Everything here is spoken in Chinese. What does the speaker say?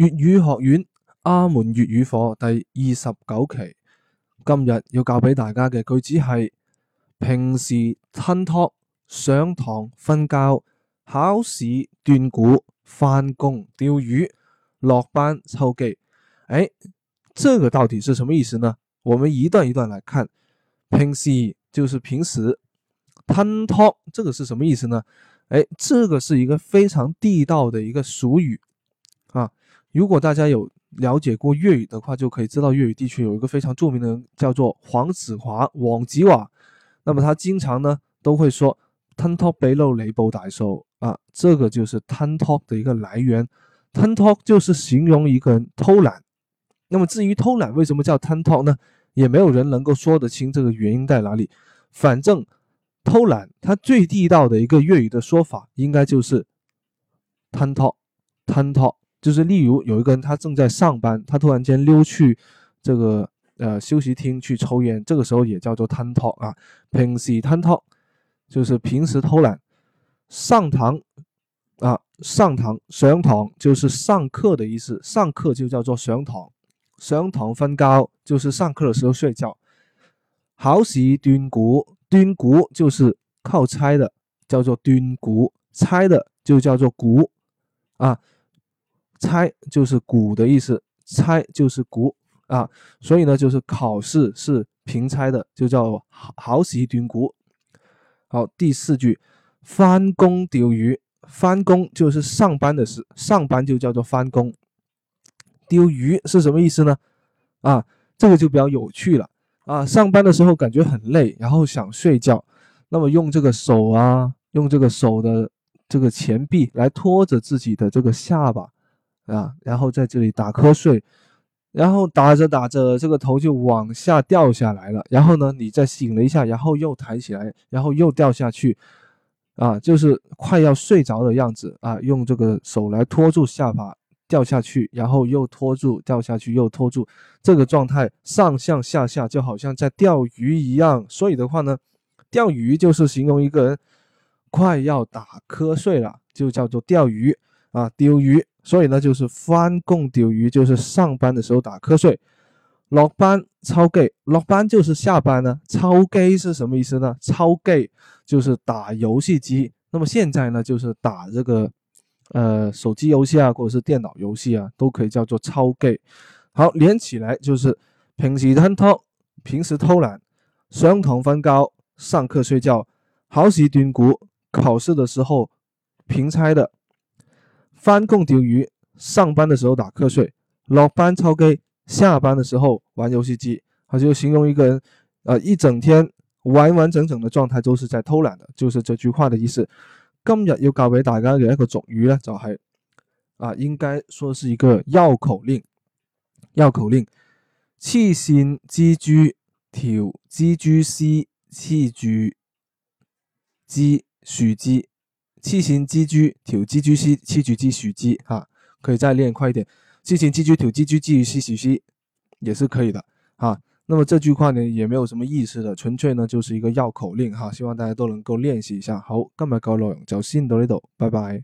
粤语学院阿门粤语课第二十九期，今日要教俾大家嘅句子系平时吞托上堂瞓觉考试断股翻工钓鱼落班抽机，诶，这个到底是什么意思呢？我们一段一段来看，平时就是平时吞托，这个是什么意思呢？诶，这个是一个非常地道的一个俗语。如果大家有了解过粤语的话，就可以知道粤语地区有一个非常著名的人叫做黄子华王吉瓦。那么他经常呢都会说“ t a 贪拖被漏雷波歹收”啊，这个就是“ talk” 的一个来源。“ talk” 就是形容一个人偷懒。那么至于偷懒为什么叫“ talk” 呢？也没有人能够说得清这个原因在哪里。反正偷懒，它最地道的一个粤语的说法，应该就是“ talk”，“ talk”。就是例如有一个人，他正在上班，他突然间溜去这个呃休息厅去抽烟，这个时候也叫做贪拖啊平时探 c l 就是平时偷懒。上堂啊，上堂上堂就是上课的意思，上课就叫做上堂。上堂分高就是上课的时候睡觉。好试端鼓，端鼓就是靠猜的，叫做端鼓，猜的就叫做鼓啊。拆就是鼓的意思，拆就是鼓，啊，所以呢，就是考试是平拆的，就叫毫席顶鼓。好，第四句，翻工丢鱼。翻工就是上班的事，上班就叫做翻工。丢鱼是什么意思呢？啊，这个就比较有趣了啊。上班的时候感觉很累，然后想睡觉，那么用这个手啊，用这个手的这个前臂来托着自己的这个下巴。啊，然后在这里打瞌睡，然后打着打着，这个头就往下掉下来了。然后呢，你再醒了一下，然后又抬起来，然后又掉下去。啊，就是快要睡着的样子啊，用这个手来托住下巴掉下去，然后又拖住掉下去又拖住这个状态上上下下，就好像在钓鱼一样。所以的话呢，钓鱼就是形容一个人快要打瞌睡了，就叫做钓鱼啊，丢鱼。所以呢，就是翻供丢鱼，就是上班的时候打瞌睡；落班超 gay，落班就是下班呢。超 gay 是什么意思呢？超 gay 就是打游戏机。那么现在呢，就是打这个呃手机游戏啊，或者是电脑游戏啊，都可以叫做超 gay。好，连起来就是平时贪偷，平时偷懒，双重分高，上课睡觉，好试丢鼓，考试的时候平差的。翻供钓鱼，上班的时候打瞌睡，落班抄街，下班的时候玩游戏机，好就形容一个人，呃，一整天完完整整的状态都是在偷懒的，就是这句话的意思。今日要教俾大家嘅一个俗语咧，就系，啊，应该说是一个绕口令，绕口令，气心积居，挑积居息，气居积许积。七行积居九积居是七举之许句啊，可以再练快一点。七行积居九积居七句是许句，也是可以的啊。那么这句话呢，也没有什么意思的，纯粹呢就是一个绕口令哈。希望大家都能够练习一下。好，今日嘅内容就小心呢度，拜拜。